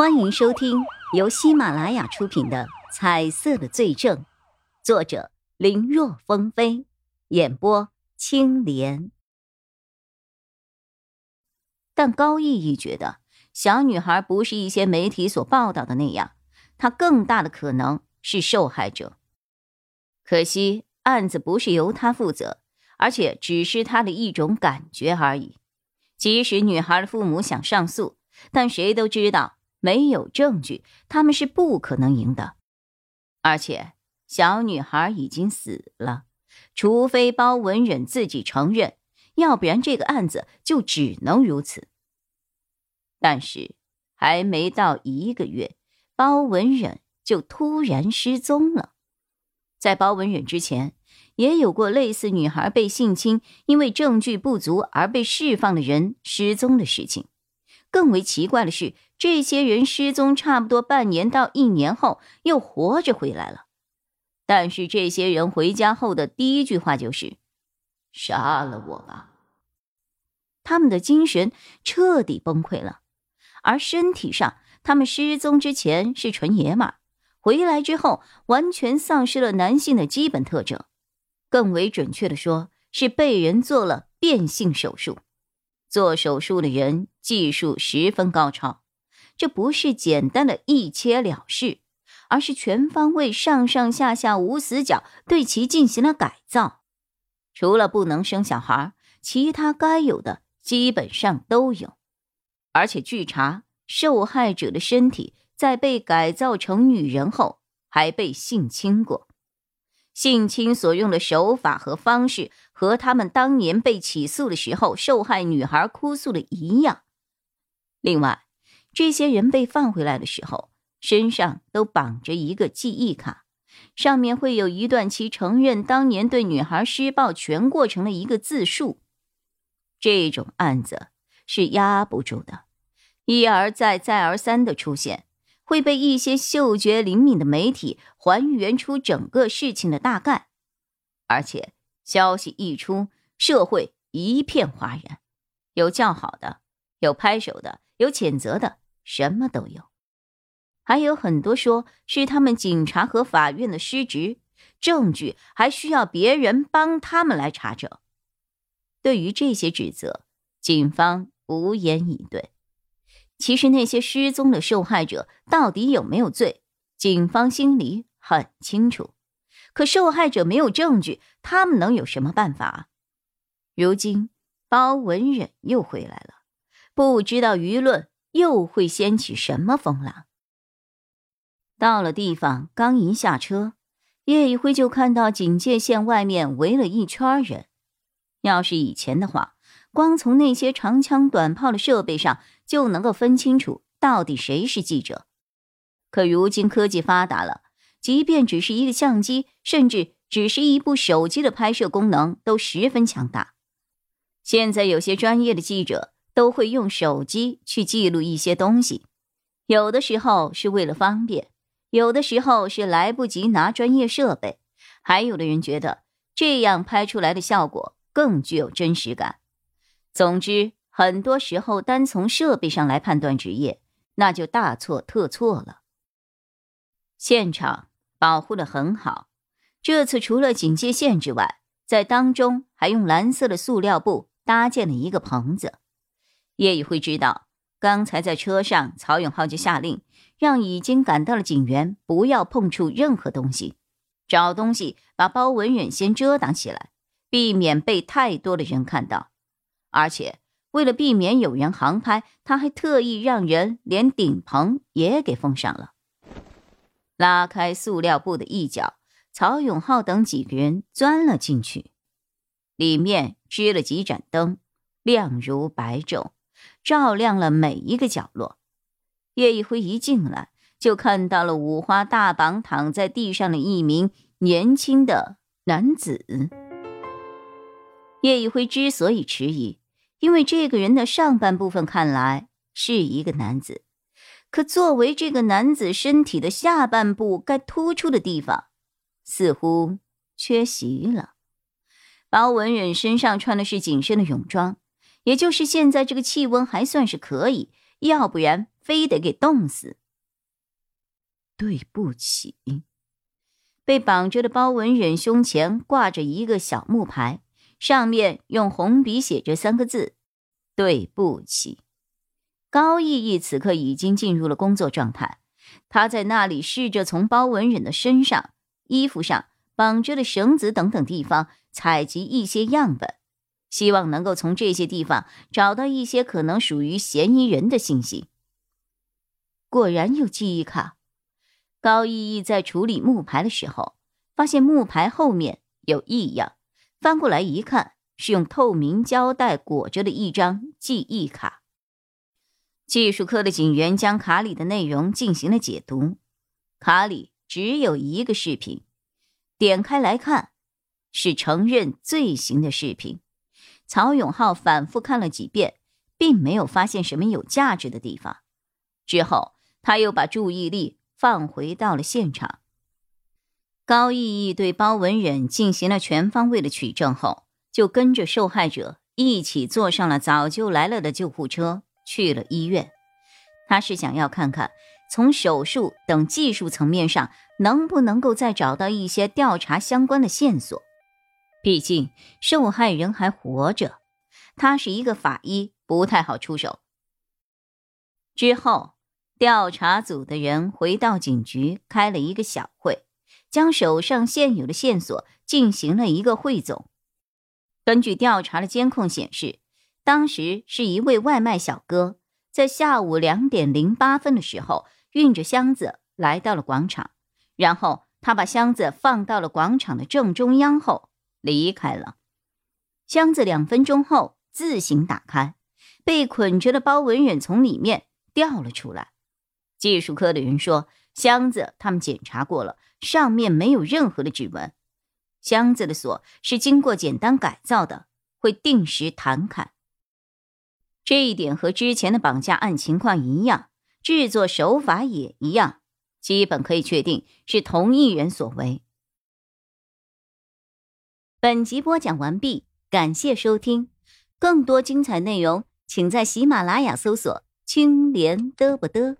欢迎收听由喜马拉雅出品的《彩色的罪证》，作者林若风飞，演播青莲。但高逸逸觉得，小女孩不是一些媒体所报道的那样，她更大的可能是受害者。可惜案子不是由她负责，而且只是她的一种感觉而已。即使女孩的父母想上诉，但谁都知道。没有证据，他们是不可能赢的。而且小女孩已经死了，除非包文忍自己承认，要不然这个案子就只能如此。但是还没到一个月，包文忍就突然失踪了。在包文忍之前，也有过类似女孩被性侵，因为证据不足而被释放的人失踪的事情。更为奇怪的是，这些人失踪差不多半年到一年后又活着回来了，但是这些人回家后的第一句话就是“杀了我吧”，他们的精神彻底崩溃了，而身体上，他们失踪之前是纯爷们，回来之后完全丧失了男性的基本特征，更为准确的说，是被人做了变性手术。做手术的人技术十分高超，这不是简单的一切了事，而是全方位、上上下下无死角对其进行了改造。除了不能生小孩，其他该有的基本上都有。而且据查，受害者的身体在被改造成女人后，还被性侵过。性侵所用的手法和方式和他们当年被起诉的时候受害女孩哭诉的一样。另外，这些人被放回来的时候，身上都绑着一个记忆卡，上面会有一段其承认当年对女孩施暴全过程的一个自述。这种案子是压不住的，一而再，再而三的出现。会被一些嗅觉灵敏的媒体还原出整个事情的大概，而且消息一出，社会一片哗然，有叫好的，有拍手的，有谴责的，什么都有。还有很多说是他们警察和法院的失职，证据还需要别人帮他们来查证。对于这些指责，警方无言以对。其实那些失踪的受害者到底有没有罪，警方心里很清楚。可受害者没有证据，他们能有什么办法？如今包文忍又回来了，不知道舆论又会掀起什么风浪。到了地方，刚一下车，叶一辉就看到警戒线外面围了一圈人。要是以前的话，光从那些长枪短炮的设备上就能够分清楚到底谁是记者。可如今科技发达了，即便只是一个相机，甚至只是一部手机的拍摄功能都十分强大。现在有些专业的记者都会用手机去记录一些东西，有的时候是为了方便，有的时候是来不及拿专业设备，还有的人觉得这样拍出来的效果更具有真实感。总之，很多时候单从设备上来判断职业，那就大错特错了。现场保护的很好，这次除了警戒线之外，在当中还用蓝色的塑料布搭建了一个棚子。叶宇辉知道，刚才在车上，曹永浩就下令让已经赶到的警员不要碰触任何东西，找东西把包文远先遮挡起来，避免被太多的人看到。而且，为了避免有人航拍，他还特意让人连顶棚也给封上了。拉开塑料布的一角，曹永浩等几个人钻了进去。里面支了几盏灯，亮如白昼，照亮了每一个角落。叶一辉一进来，就看到了五花大绑躺在地上的一名年轻的男子。叶一辉之所以迟疑。因为这个人的上半部分看来是一个男子，可作为这个男子身体的下半部该突出的地方，似乎缺席了。包文忍身上穿的是紧身的泳装，也就是现在这个气温还算是可以，要不然非得给冻死。对不起。被绑着的包文忍胸前挂着一个小木牌，上面用红笔写着三个字：“对不起。”高逸逸此刻已经进入了工作状态，他在那里试着从包文忍的身上、衣服上绑着的绳子等等地方采集一些样本，希望能够从这些地方找到一些可能属于嫌疑人的信息。果然有记忆卡。高逸逸在处理木牌的时候，发现木牌后面有异样，翻过来一看，是用透明胶带裹着的一张记忆卡。技术科的警员将卡里的内容进行了解读，卡里只有一个视频，点开来看，是承认罪行的视频。曹永浩反复看了几遍，并没有发现什么有价值的地方。之后，他又把注意力。放回到了现场。高毅毅对包文忍进行了全方位的取证后，就跟着受害者一起坐上了早就来了的救护车，去了医院。他是想要看看，从手术等技术层面上，能不能够再找到一些调查相关的线索。毕竟受害人还活着，他是一个法医，不太好出手。之后。调查组的人回到警局，开了一个小会，将手上现有的线索进行了一个汇总。根据调查的监控显示，当时是一位外卖小哥在下午两点零八分的时候运着箱子来到了广场，然后他把箱子放到了广场的正中央后离开了。箱子两分钟后自行打开，被捆着的包文远从里面掉了出来。技术科的人说，箱子他们检查过了，上面没有任何的指纹。箱子的锁是经过简单改造的，会定时弹开。这一点和之前的绑架案情况一样，制作手法也一样，基本可以确定是同一人所为。本集播讲完毕，感谢收听，更多精彩内容请在喜马拉雅搜索“青莲嘚不嘚”。